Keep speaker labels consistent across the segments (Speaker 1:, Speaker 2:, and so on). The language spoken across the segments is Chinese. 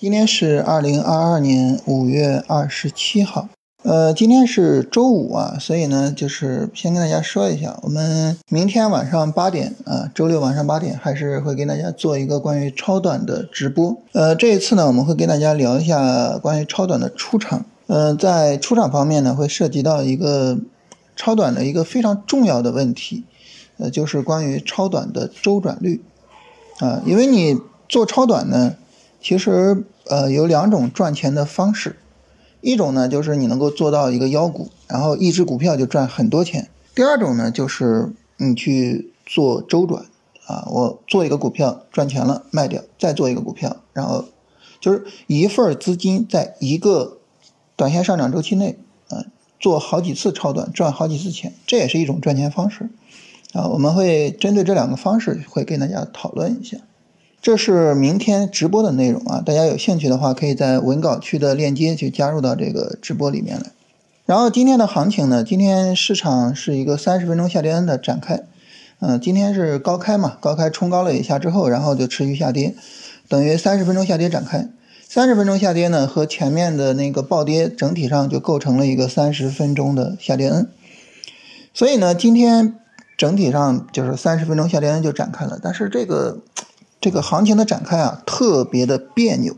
Speaker 1: 今天是二零二二年五月二十七号，呃，今天是周五啊，所以呢，就是先跟大家说一下，我们明天晚上八点啊，周六晚上八点还是会给大家做一个关于超短的直播。呃，这一次呢，我们会跟大家聊一下关于超短的出场。呃，在出场方面呢，会涉及到一个超短的一个非常重要的问题，呃，就是关于超短的周转率啊，因为你做超短呢。其实，呃，有两种赚钱的方式，一种呢就是你能够做到一个妖股，然后一只股票就赚很多钱；第二种呢就是你去做周转，啊，我做一个股票赚钱了卖掉，再做一个股票，然后就是一份资金在一个短线上涨周期内，啊，做好几次超短赚好几次钱，这也是一种赚钱方式，啊，我们会针对这两个方式会跟大家讨论一下。这是明天直播的内容啊，大家有兴趣的话，可以在文稿区的链接去加入到这个直播里面来。然后今天的行情呢，今天市场是一个三十分钟下跌的展开，嗯，今天是高开嘛，高开冲高了一下之后，然后就持续下跌，等于三十分钟下跌展开。三十分钟下跌呢，和前面的那个暴跌整体上就构成了一个三十分钟的下跌 N。所以呢，今天整体上就是三十分钟下跌 N 就展开了，但是这个。这个行情的展开啊，特别的别扭。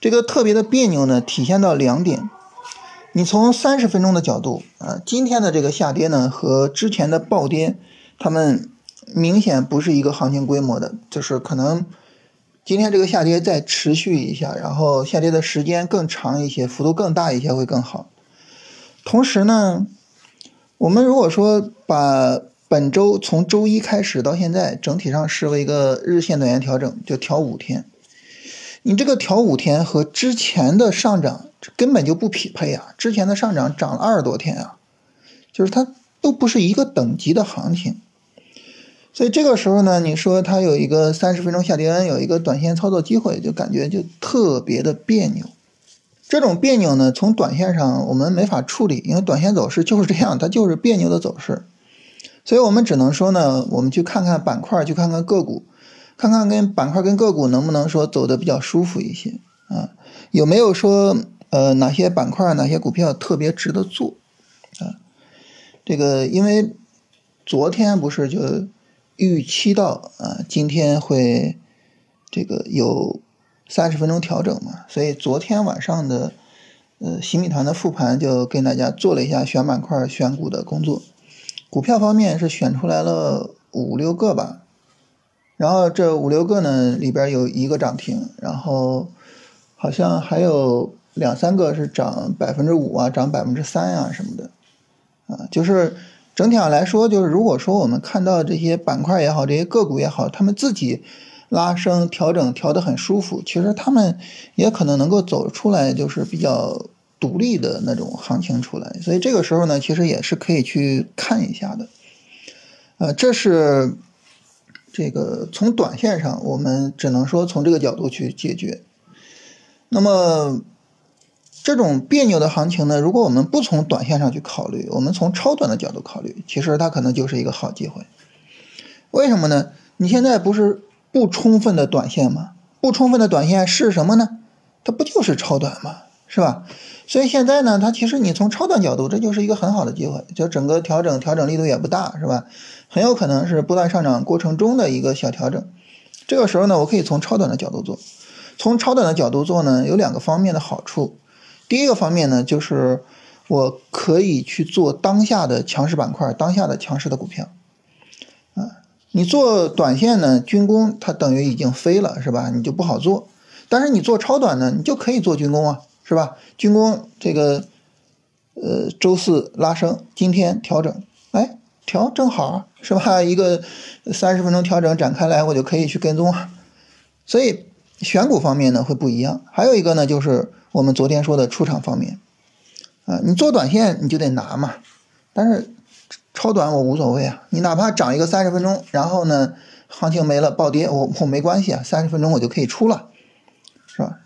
Speaker 1: 这个特别的别扭呢，体现到两点。你从三十分钟的角度啊，今天的这个下跌呢，和之前的暴跌，它们明显不是一个行情规模的。就是可能今天这个下跌再持续一下，然后下跌的时间更长一些，幅度更大一些会更好。同时呢，我们如果说把本周从周一开始到现在，整体上视为一个日线短线调整，就调五天。你这个调五天和之前的上涨根本就不匹配啊！之前的上涨涨了二十多天啊，就是它都不是一个等级的行情。所以这个时候呢，你说它有一个三十分钟下跌 N，有一个短线操作机会，就感觉就特别的别扭。这种别扭呢，从短线上我们没法处理，因为短线走势就是这样，它就是别扭的走势。所以我们只能说呢，我们去看看板块，去看看个股，看看跟板块跟个股能不能说走的比较舒服一些啊？有没有说呃哪些板块哪些股票特别值得做啊？这个因为昨天不是就预期到啊今天会这个有三十分钟调整嘛，所以昨天晚上的呃新米团的复盘就跟大家做了一下选板块选股的工作。股票方面是选出来了五六个吧，然后这五六个呢里边有一个涨停，然后好像还有两三个是涨百分之五啊，涨百分之三啊什么的，啊，就是整体上来说，就是如果说我们看到这些板块也好，这些个股也好，他们自己拉升调整调得很舒服，其实他们也可能能够走出来，就是比较。独立的那种行情出来，所以这个时候呢，其实也是可以去看一下的。呃，这是这个从短线上，我们只能说从这个角度去解决。那么这种别扭的行情呢，如果我们不从短线上去考虑，我们从超短的角度考虑，其实它可能就是一个好机会。为什么呢？你现在不是不充分的短线吗？不充分的短线是什么呢？它不就是超短吗？是吧？所以现在呢，它其实你从超短角度，这就是一个很好的机会，就整个调整调整力度也不大，是吧？很有可能是不断上涨过程中的一个小调整。这个时候呢，我可以从超短的角度做。从超短的角度做呢，有两个方面的好处。第一个方面呢，就是我可以去做当下的强势板块、当下的强势的股票。啊，你做短线呢，军工它等于已经飞了，是吧？你就不好做。但是你做超短呢，你就可以做军工啊。是吧？军工这个，呃，周四拉升，今天调整，哎，调正好是吧？一个三十分钟调整展开来，我就可以去跟踪啊。所以选股方面呢会不一样。还有一个呢，就是我们昨天说的出场方面，啊，你做短线你就得拿嘛。但是超短我无所谓啊，你哪怕涨一个三十分钟，然后呢行情没了暴跌，我我没关系啊，三十分钟我就可以出了，是吧？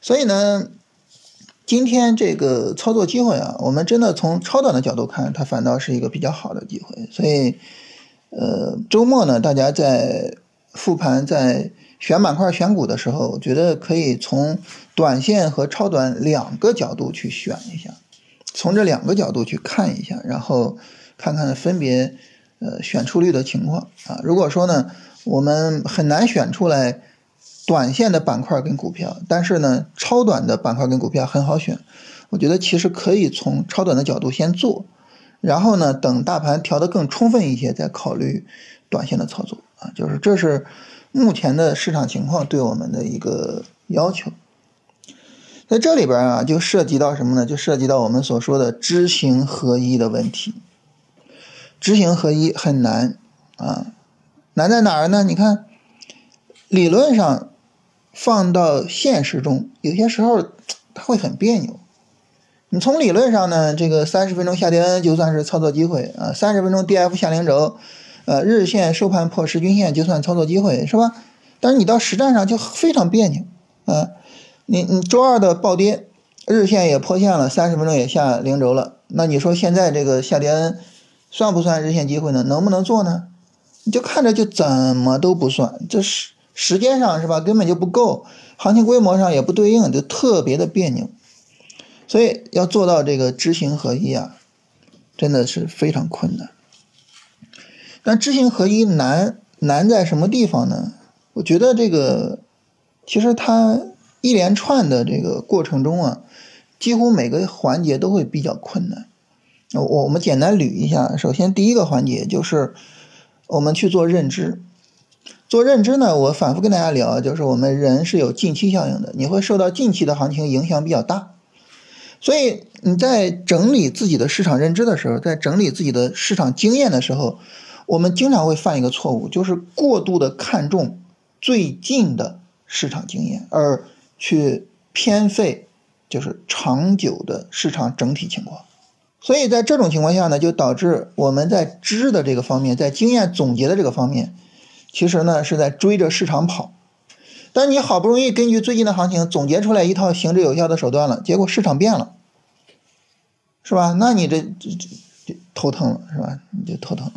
Speaker 1: 所以呢。今天这个操作机会啊，我们真的从超短的角度看，它反倒是一个比较好的机会。所以，呃，周末呢，大家在复盘、在选板块、选股的时候，我觉得可以从短线和超短两个角度去选一下，从这两个角度去看一下，然后看看分别呃选出率的情况啊。如果说呢，我们很难选出来短线的板块跟股票，但是呢，超短的板块跟股票很好选。我觉得其实可以从超短的角度先做，然后呢，等大盘调得更充分一些，再考虑短线的操作啊。就是这是目前的市场情况对我们的一个要求。在这里边啊，就涉及到什么呢？就涉及到我们所说的知行合一的问题。知行合一很难啊，难在哪儿呢？你看，理论上放到现实中，有些时候它会很别扭。你从理论上呢，这个三十分钟下跌 N 就算是操作机会啊，三十分钟 DF 下零轴，呃，日线收盘破十均线就算操作机会，是吧？但是你到实战上就非常别扭啊，你你周二的暴跌，日线也破线了，三十分钟也下零轴了，那你说现在这个下跌算不算日线机会呢？能不能做呢？你就看着就怎么都不算，这是时间上是吧，根本就不够，行情规模上也不对应，就特别的别扭。所以要做到这个知行合一啊，真的是非常困难。但知行合一难难在什么地方呢？我觉得这个其实它一连串的这个过程中啊，几乎每个环节都会比较困难。我我们简单捋一下，首先第一个环节就是我们去做认知。做认知呢，我反复跟大家聊，就是我们人是有近期效应的，你会受到近期的行情影响比较大。所以你在整理自己的市场认知的时候，在整理自己的市场经验的时候，我们经常会犯一个错误，就是过度的看重最近的市场经验，而去偏废就是长久的市场整体情况。所以在这种情况下呢，就导致我们在知的这个方面，在经验总结的这个方面，其实呢是在追着市场跑。但你好不容易根据最近的行情总结出来一套行之有效的手段了，结果市场变了，是吧？那你这这这就头疼了，是吧？你就头疼了。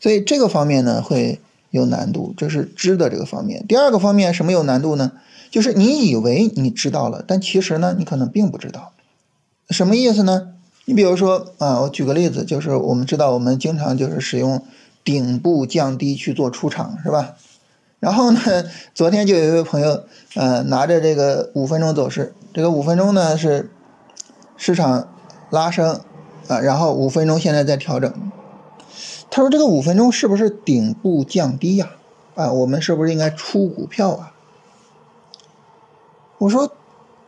Speaker 1: 所以这个方面呢会有难度，这是知的这个方面。第二个方面什么有难度呢？就是你以为你知道了，但其实呢你可能并不知道。什么意思呢？你比如说啊，我举个例子，就是我们知道我们经常就是使用顶部降低去做出场，是吧？然后呢，昨天就有一位朋友，呃，拿着这个五分钟走势，这个五分钟呢是市场拉升，啊，然后五分钟现在在调整。他说这个五分钟是不是顶部降低呀？啊，我们是不是应该出股票啊？我说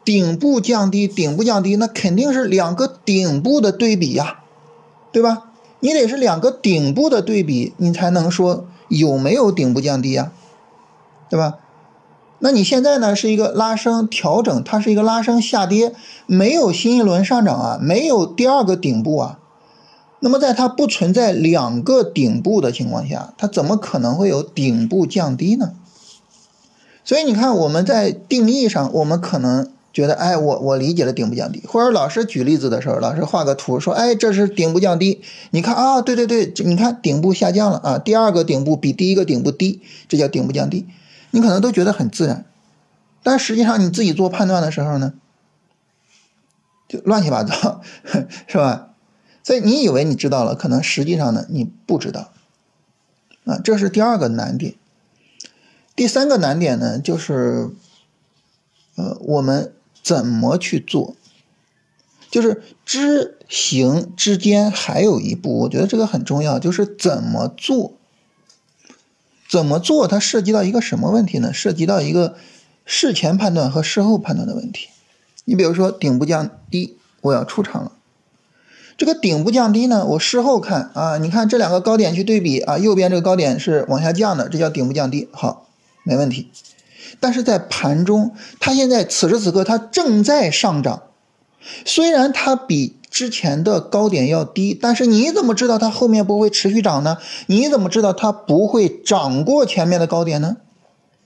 Speaker 1: 顶部降低，顶部降低，那肯定是两个顶部的对比呀，对吧？你得是两个顶部的对比，你才能说有没有顶部降低呀？对吧？那你现在呢是一个拉升调整，它是一个拉升下跌，没有新一轮上涨啊，没有第二个顶部啊。那么在它不存在两个顶部的情况下，它怎么可能会有顶部降低呢？所以你看我们在定义上，我们可能觉得，哎，我我理解了顶部降低，或者老师举例子的时候，老师画个图说，哎，这是顶部降低，你看啊，对对对，你看顶部下降了啊，第二个顶部比第一个顶部低，这叫顶部降低。你可能都觉得很自然，但实际上你自己做判断的时候呢，就乱七八糟，是吧？所以你以为你知道了，可能实际上呢你不知道，啊，这是第二个难点。第三个难点呢，就是，呃，我们怎么去做？就是知行之间还有一步，我觉得这个很重要，就是怎么做。怎么做？它涉及到一个什么问题呢？涉及到一个事前判断和事后判断的问题。你比如说顶部降低，我要出场了。这个顶部降低呢，我事后看啊，你看这两个高点去对比啊，右边这个高点是往下降的，这叫顶部降低，好，没问题。但是在盘中，它现在此时此刻它正在上涨，虽然它比。之前的高点要低，但是你怎么知道它后面不会持续涨呢？你怎么知道它不会涨过前面的高点呢？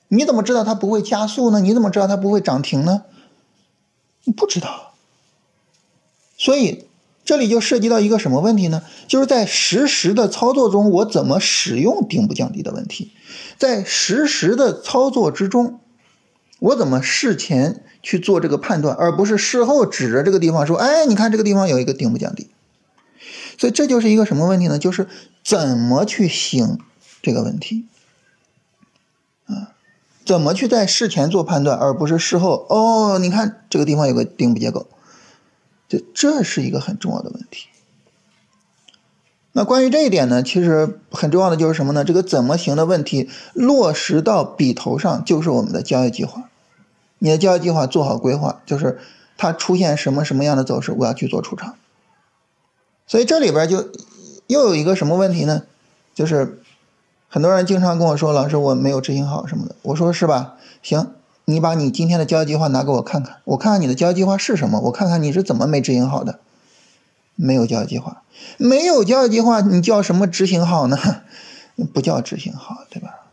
Speaker 1: 你怎么知道它不会加速呢？你怎么知道它不会涨停呢？你不知道。所以这里就涉及到一个什么问题呢？就是在实时的操作中，我怎么使用顶部降低的问题。在实时的操作之中，我怎么事前去做这个判断，而不是事后指着这个地方说：“哎，你看这个地方有一个顶部降低。”所以这就是一个什么问题呢？就是怎么去行这个问题啊？怎么去在事前做判断，而不是事后？哦，你看这个地方有个顶部结构。这这是一个很重要的问题。那关于这一点呢，其实很重要的就是什么呢？这个怎么行的问题落实到笔头上，就是我们的交易计划。你的交易计划做好规划，就是它出现什么什么样的走势，我要去做出场。所以这里边就又有一个什么问题呢？就是很多人经常跟我说：“老师，我没有执行好什么的。”我说：“是吧？行。”你把你今天的交易计划拿给我看看，我看看你的交易计划是什么，我看看你是怎么没执行好的。没有交易计划，没有交易计划，你叫什么执行好呢？不叫执行好，对吧？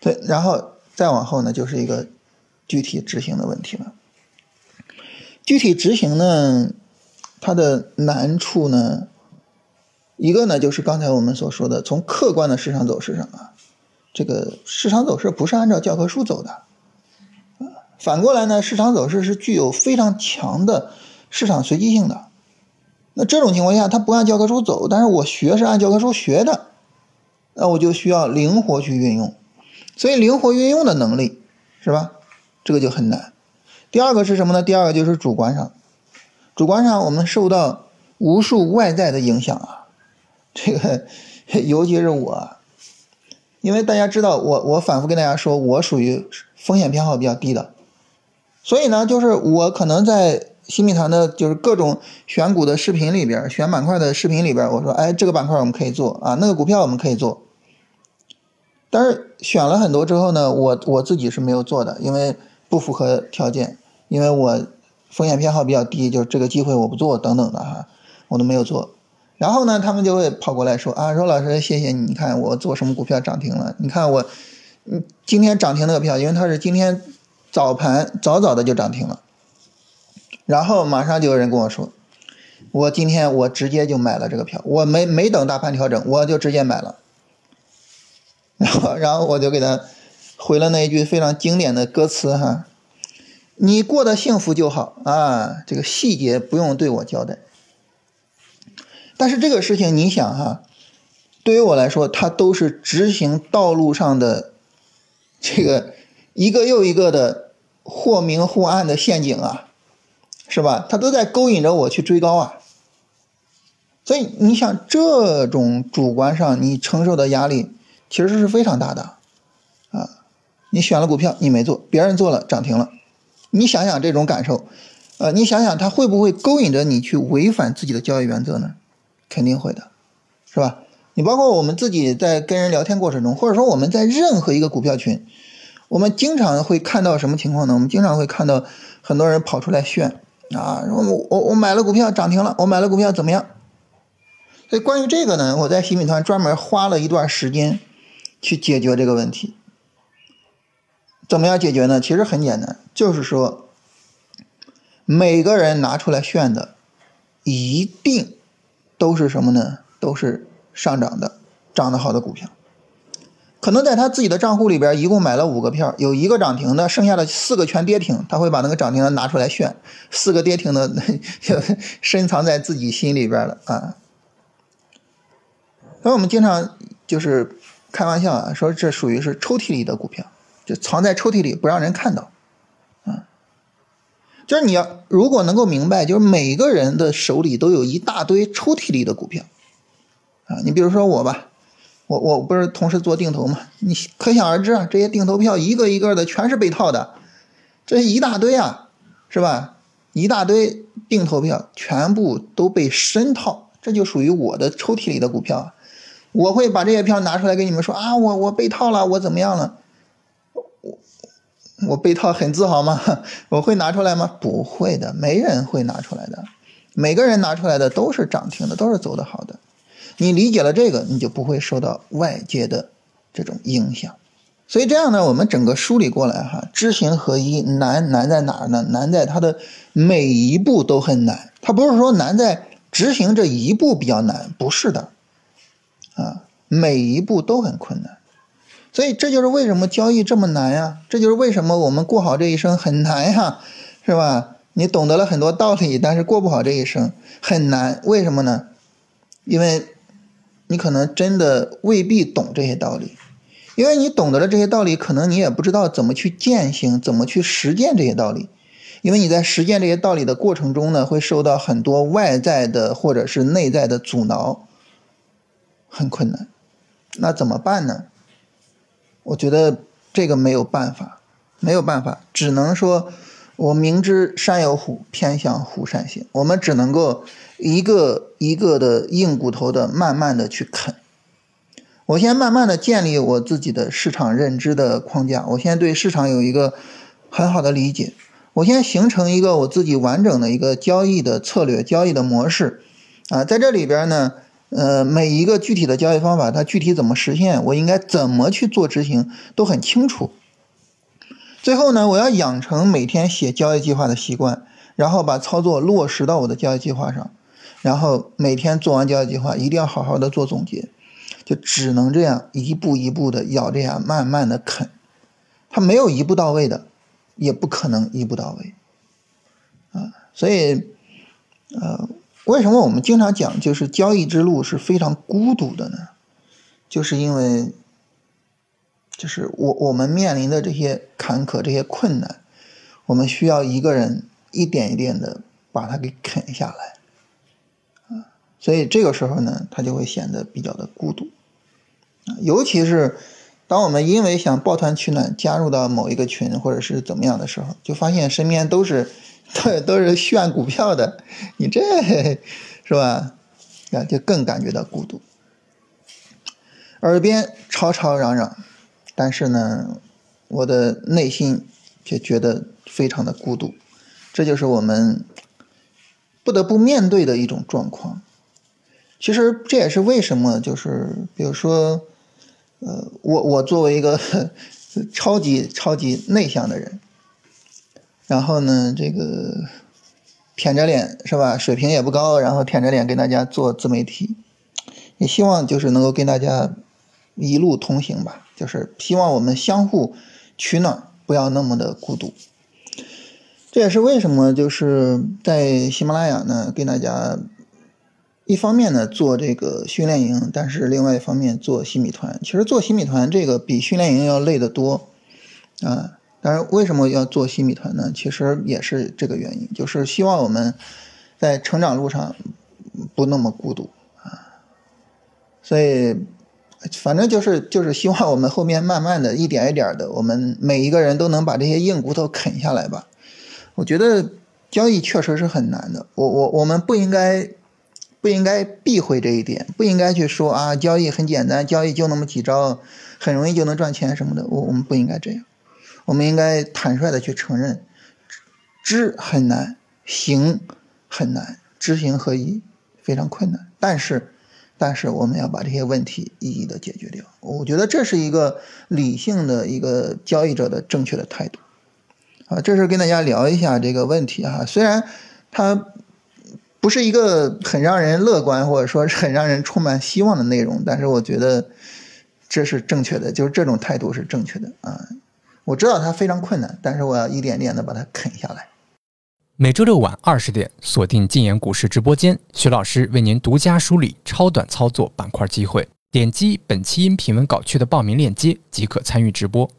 Speaker 1: 对，然后再往后呢，就是一个具体执行的问题了。具体执行呢，它的难处呢，一个呢就是刚才我们所说的，从客观的市场走势上啊。这个市场走势不是按照教科书走的，反过来呢，市场走势是具有非常强的市场随机性的。那这种情况下，它不按教科书走，但是我学是按教科书学的，那我就需要灵活去运用。所以灵活运用的能力是吧？这个就很难。第二个是什么呢？第二个就是主观上，主观上我们受到无数外在的影响啊，这个 尤其是我。因为大家知道，我我反复跟大家说，我属于风险偏好比较低的，所以呢，就是我可能在新米团的，就是各种选股的视频里边，选板块的视频里边，我说，哎，这个板块我们可以做啊，那个股票我们可以做。但是选了很多之后呢，我我自己是没有做的，因为不符合条件，因为我风险偏好比较低，就是这个机会我不做等等的哈，我都没有做。然后呢，他们就会跑过来说啊，说老师谢谢你，你看我做什么股票涨停了？你看我，嗯，今天涨停那个票，因为它是今天早盘早早的就涨停了。然后马上就有人跟我说，我今天我直接就买了这个票，我没没等大盘调整，我就直接买了。然后然后我就给他回了那一句非常经典的歌词哈，你过得幸福就好啊，这个细节不用对我交代。但是这个事情，你想哈，对于我来说，它都是执行道路上的这个一个又一个的或明或暗的陷阱啊，是吧？它都在勾引着我去追高啊。所以你想，这种主观上你承受的压力其实是非常大的啊。你选了股票，你没做，别人做了涨停了，你想想这种感受，呃，你想想它会不会勾引着你去违反自己的交易原则呢？肯定会的，是吧？你包括我们自己在跟人聊天过程中，或者说我们在任何一个股票群，我们经常会看到什么情况呢？我们经常会看到很多人跑出来炫啊，我我我买了股票涨停了，我买了股票怎么样？所以关于这个呢，我在新米团专门花了一段时间去解决这个问题。怎么样解决呢？其实很简单，就是说每个人拿出来炫的一定。都是什么呢？都是上涨的、涨得好的股票。可能在他自己的账户里边，一共买了五个票，有一个涨停的，剩下的四个全跌停。他会把那个涨停的拿出来炫，四个跌停的就 深藏在自己心里边了啊。所以我们经常就是开玩笑啊，说这属于是抽屉里的股票，就藏在抽屉里不让人看到。就是你要如果能够明白，就是每个人的手里都有一大堆抽屉里的股票，啊，你比如说我吧，我我不是同时做定投嘛，你可想而知啊，这些定投票一个一个的全是被套的，这一大堆啊，是吧？一大堆定投票全部都被深套，这就属于我的抽屉里的股票，我会把这些票拿出来跟你们说啊，我我被套了，我怎么样了？我被套很自豪吗？我会拿出来吗？不会的，没人会拿出来的。每个人拿出来的都是涨停的，都是走的好的。你理解了这个，你就不会受到外界的这种影响。所以这样呢，我们整个梳理过来哈，知行合一难难在哪儿呢？难在它的每一步都很难。它不是说难在执行这一步比较难，不是的，啊，每一步都很困难。所以这就是为什么交易这么难呀？这就是为什么我们过好这一生很难呀，是吧？你懂得了很多道理，但是过不好这一生很难。为什么呢？因为，你可能真的未必懂这些道理，因为你懂得了这些道理，可能你也不知道怎么去践行，怎么去实践这些道理。因为你在实践这些道理的过程中呢，会受到很多外在的或者是内在的阻挠，很困难。那怎么办呢？我觉得这个没有办法，没有办法，只能说，我明知山有虎，偏向虎山行。我们只能够一个一个的硬骨头的，慢慢的去啃。我先慢慢的建立我自己的市场认知的框架，我先对市场有一个很好的理解，我先形成一个我自己完整的一个交易的策略、交易的模式。啊，在这里边呢。呃，每一个具体的交易方法，它具体怎么实现，我应该怎么去做执行，都很清楚。最后呢，我要养成每天写交易计划的习惯，然后把操作落实到我的交易计划上，然后每天做完交易计划，一定要好好的做总结，就只能这样一步一步的咬着牙慢慢的啃，它没有一步到位的，也不可能一步到位，啊，所以，呃。为什么我们经常讲，就是交易之路是非常孤独的呢？就是因为，就是我我们面临的这些坎坷、这些困难，我们需要一个人一点一点的把它给啃下来，啊，所以这个时候呢，他就会显得比较的孤独，啊，尤其是当我们因为想抱团取暖，加入到某一个群或者是怎么样的时候，就发现身边都是。对，都是炫股票的，你这是吧？啊，就更感觉到孤独。耳边吵吵嚷嚷，但是呢，我的内心却觉得非常的孤独。这就是我们不得不面对的一种状况。其实这也是为什么，就是比如说，呃，我我作为一个 超级超级内向的人。然后呢，这个舔着脸是吧？水平也不高，然后舔着脸跟大家做自媒体，也希望就是能够跟大家一路同行吧。就是希望我们相互取暖，不要那么的孤独。这也是为什么就是在喜马拉雅呢，跟大家一方面呢做这个训练营，但是另外一方面做新米团。其实做新米团这个比训练营要累得多啊。当然，为什么要做新米团呢？其实也是这个原因，就是希望我们在成长路上不那么孤独啊。所以，反正就是就是希望我们后面慢慢的一点一点的，我们每一个人都能把这些硬骨头啃下来吧。我觉得交易确实是很难的，我我我们不应该不应该避讳这一点，不应该去说啊，交易很简单，交易就那么几招，很容易就能赚钱什么的，我我们不应该这样。我们应该坦率的去承认，知很难，行很难，知行合一非常困难。但是，但是我们要把这些问题一一的解决掉。我觉得这是一个理性的一个交易者的正确的态度。啊，这是跟大家聊一下这个问题哈。虽然它不是一个很让人乐观或者说是很让人充满希望的内容，但是我觉得这是正确的，就是这种态度是正确的啊。我知道它非常困难，但是我要一点点的把它啃下来。
Speaker 2: 每周六晚二十点，锁定禁言股市直播间，徐老师为您独家梳理超短操作板块机会。点击本期音频文稿区的报名链接即可参与直播。